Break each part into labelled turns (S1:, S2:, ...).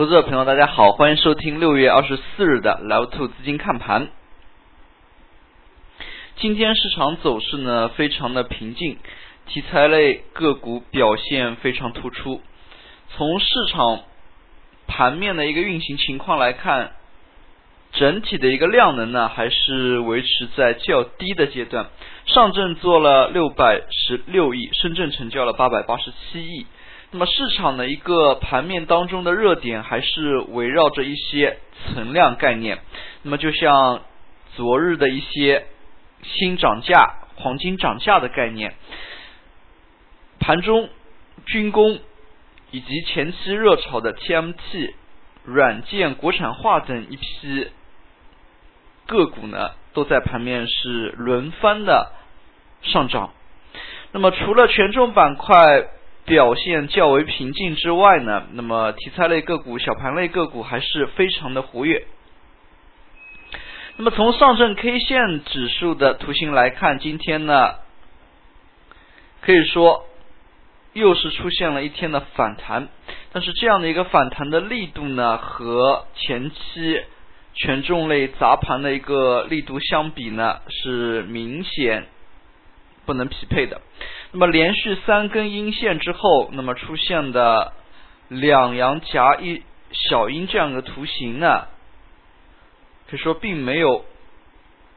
S1: 投资者朋友，大家好，欢迎收听六月二十四日的 Live Two 资金看盘。今天市场走势呢非常的平静，题材类个股表现非常突出。从市场盘面的一个运行情况来看，整体的一个量能呢还是维持在较低的阶段。上证做了六百十六亿，深圳成交了八百八十七亿。那么市场的一个盘面当中的热点还是围绕着一些存量概念。那么就像昨日的一些新涨价、黄金涨价的概念，盘中军工以及前期热炒的 TMT、软件、国产化等一批个股呢，都在盘面是轮番的上涨。那么除了权重板块，表现较为平静之外呢，那么题材类个股、小盘类个股还是非常的活跃。那么从上证 K 线指数的图形来看，今天呢，可以说又是出现了一天的反弹，但是这样的一个反弹的力度呢，和前期权重类砸盘的一个力度相比呢，是明显不能匹配的。那么连续三根阴线之后，那么出现的两阳夹一小阴这样的图形呢，可以说并没有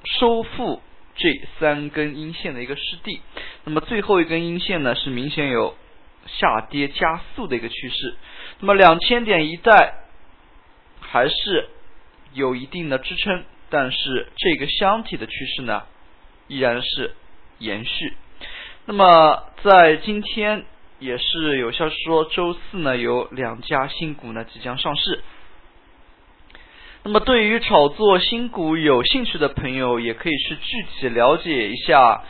S1: 收复这三根阴线的一个失地。那么最后一根阴线呢，是明显有下跌加速的一个趋势。那么两千点一带还是有一定的支撑，但是这个箱体的趋势呢，依然是延续。那么在今天也是有消息说，周四呢有两家新股呢即将上市。那么对于炒作新股有兴趣的朋友，也可以去具体了解一下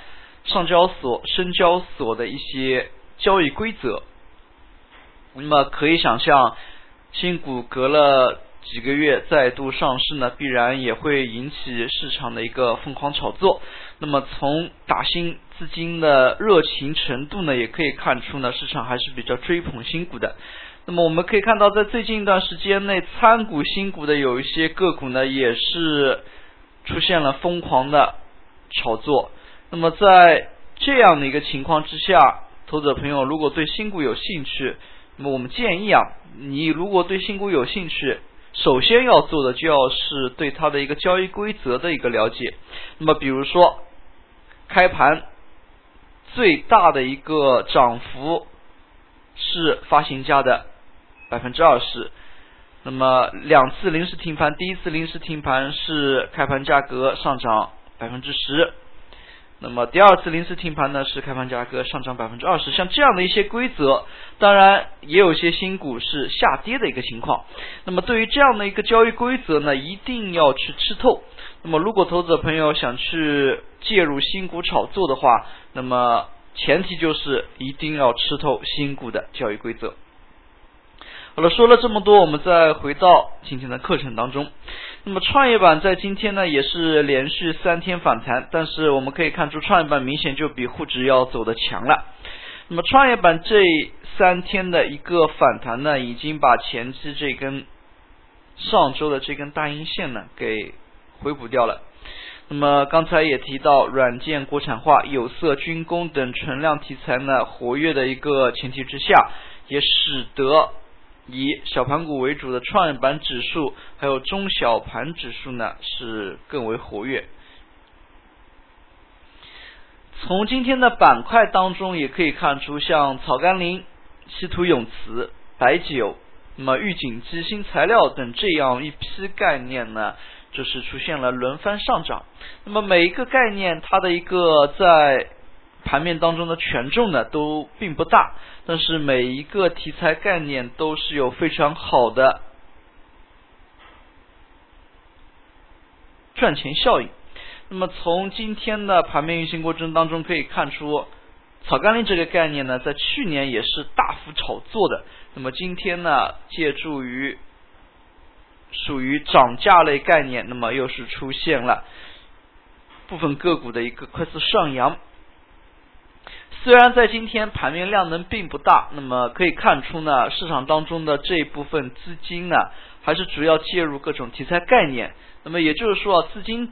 S1: 上交所、深交所的一些交易规则。那么可以想象，新股隔了几个月再度上市呢，必然也会引起市场的一个疯狂炒作。那么从打新资金的热情程度呢，也可以看出呢，市场还是比较追捧新股的。那么我们可以看到，在最近一段时间内，参股新股的有一些个股呢，也是出现了疯狂的炒作。那么在这样的一个情况之下，投资者朋友如果对新股有兴趣，那么我们建议啊，你如果对新股有兴趣，首先要做的就要是对它的一个交易规则的一个了解。那么比如说，开盘。最大的一个涨幅是发行价的百分之二十，那么两次临时停盘，第一次临时停盘是开盘价格上涨百分之十，那么第二次临时停盘呢是开盘价格上涨百分之二十，像这样的一些规则，当然也有些新股是下跌的一个情况，那么对于这样的一个交易规则呢，一定要去吃透。那么如果投资者朋友想去介入新股炒作的话，那么前提就是一定要吃透新股的交易规则。好了，说了这么多，我们再回到今天的课程当中。那么创业板在今天呢也是连续三天反弹，但是我们可以看出创业板明显就比沪指要走的强了。那么创业板这三天的一个反弹呢，已经把前期这根上周的这根大阴线呢给回补掉了。那么刚才也提到，软件国产化、有色、军工等存量题材呢活跃的一个前提之下，也使得以小盘股为主的创业板指数，还有中小盘指数呢是更为活跃。从今天的板块当中也可以看出，像草甘膦、稀土永磁、白酒、那么预警机、新材料等这样一批概念呢。就是出现了轮番上涨，那么每一个概念它的一个在盘面当中的权重呢都并不大，但是每一个题材概念都是有非常好的赚钱效应。那么从今天的盘面运行过程当中可以看出，草甘膦这个概念呢在去年也是大幅炒作的，那么今天呢借助于属于涨价类概念，那么又是出现了部分个股的一个快速上扬。虽然在今天盘面量能并不大，那么可以看出呢，市场当中的这一部分资金呢，还是主要介入各种题材概念。那么也就是说，资金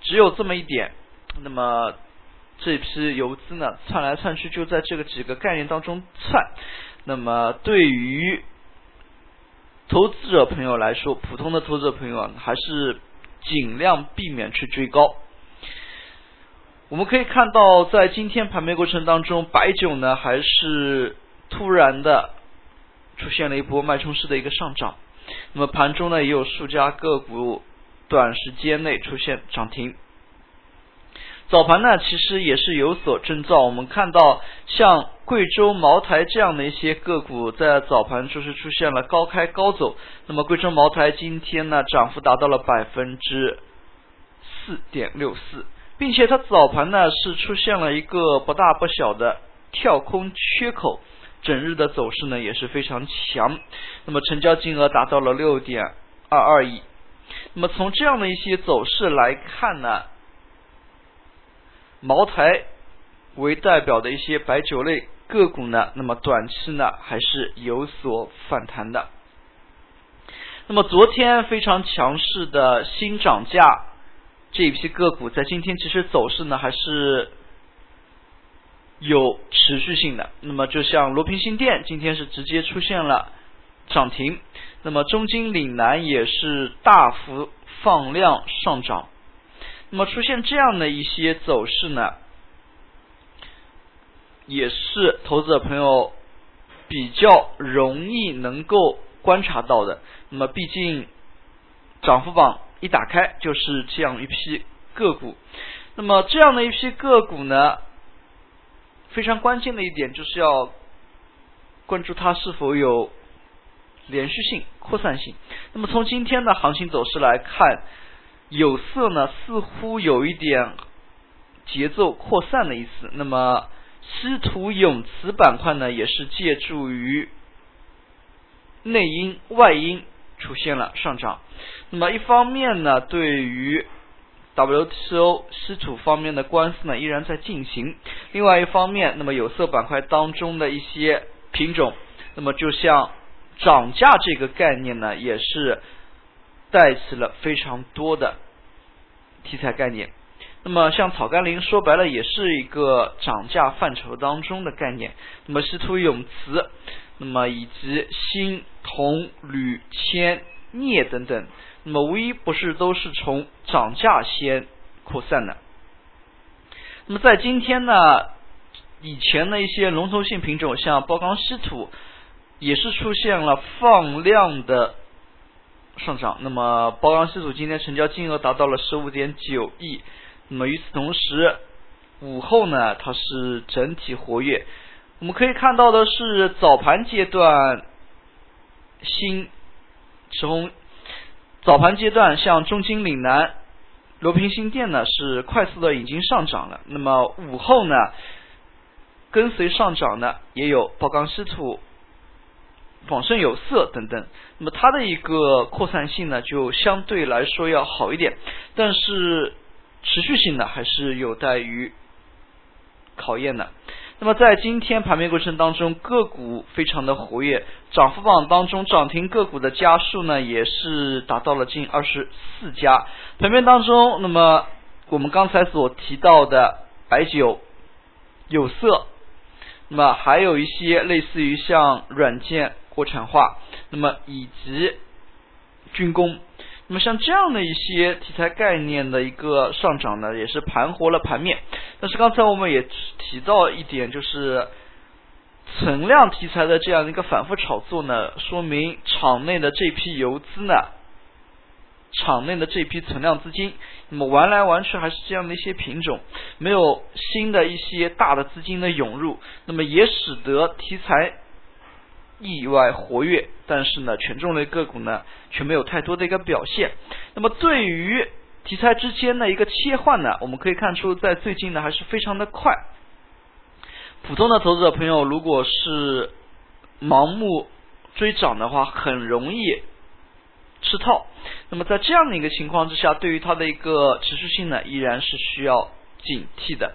S1: 只有这么一点，那么这批游资呢，窜来窜去就在这个几个概念当中窜。那么对于投资者朋友来说，普通的投资者朋友啊，还是尽量避免去追高。我们可以看到，在今天盘面过程当中，白酒呢还是突然的出现了一波脉冲式的一个上涨。那么盘中呢也有数家个股短时间内出现涨停。早盘呢其实也是有所征兆，我们看到像贵州茅台这样的一些个股在早盘就是出现了高开高走。那么贵州茅台今天呢涨幅达到了百分之四点六四。并且它早盘呢是出现了一个不大不小的跳空缺口，整日的走势呢也是非常强，那么成交金额达到了六点二二亿。那么从这样的一些走势来看呢，茅台为代表的一些白酒类个股呢，那么短期呢还是有所反弹的。那么昨天非常强势的新涨价。这一批个股在今天其实走势呢还是有持续性的。那么就像罗平新店今天是直接出现了涨停，那么中金岭南也是大幅放量上涨。那么出现这样的一些走势呢，也是投资者朋友比较容易能够观察到的。那么毕竟涨幅榜。一打开就是这样一批个股，那么这样的一批个股呢，非常关键的一点就是要关注它是否有连续性、扩散性。那么从今天的行情走势来看，有色呢似乎有一点节奏扩散的意思。那么稀土永磁板块呢，也是借助于内因外因。出现了上涨，那么一方面呢，对于 WTO 稀土方面的官司呢依然在进行；另外一方面，那么有色板块当中的一些品种，那么就像涨价这个概念呢，也是带起了非常多的题材概念。那么像草甘膦，说白了也是一个涨价范畴当中的概念。那么稀土永磁，那么以及锌。铜、铝、铅、镍等等，那么无一不是都是从涨价先扩散的。那么在今天呢，以前的一些龙头性品种，像包钢稀土，也是出现了放量的上涨。那么包钢稀土今天成交金额达到了十五点九亿。那么与此同时，午后呢，它是整体活跃。我们可以看到的是早盘阶段。新从早盘阶段，像中金岭南、罗平新店呢是快速的已经上涨了。那么午后呢，跟随上涨呢也有宝钢稀土、广盛有色等等。那么它的一个扩散性呢就相对来说要好一点，但是持续性呢还是有待于考验的。那么在今天盘面过程当中，个股非常的活跃，涨幅榜当中涨停个股的家数呢也是达到了近二十四家。盘面当中，那么我们刚才所提到的白酒、有色，那么还有一些类似于像软件国产化，那么以及军工。那么像这样的一些题材概念的一个上涨呢，也是盘活了盘面。但是刚才我们也提到一点，就是存量题材的这样一个反复炒作呢，说明场内的这批游资呢，场内的这批存量资金，那么玩来玩去还是这样的一些品种，没有新的一些大的资金的涌入，那么也使得题材。意外活跃，但是呢，权重类个股呢却没有太多的一个表现。那么对于题材之间的一个切换呢，我们可以看出，在最近呢还是非常的快。普通的投资者朋友，如果是盲目追涨的话，很容易吃套。那么在这样的一个情况之下，对于它的一个持续性呢，依然是需要警惕的。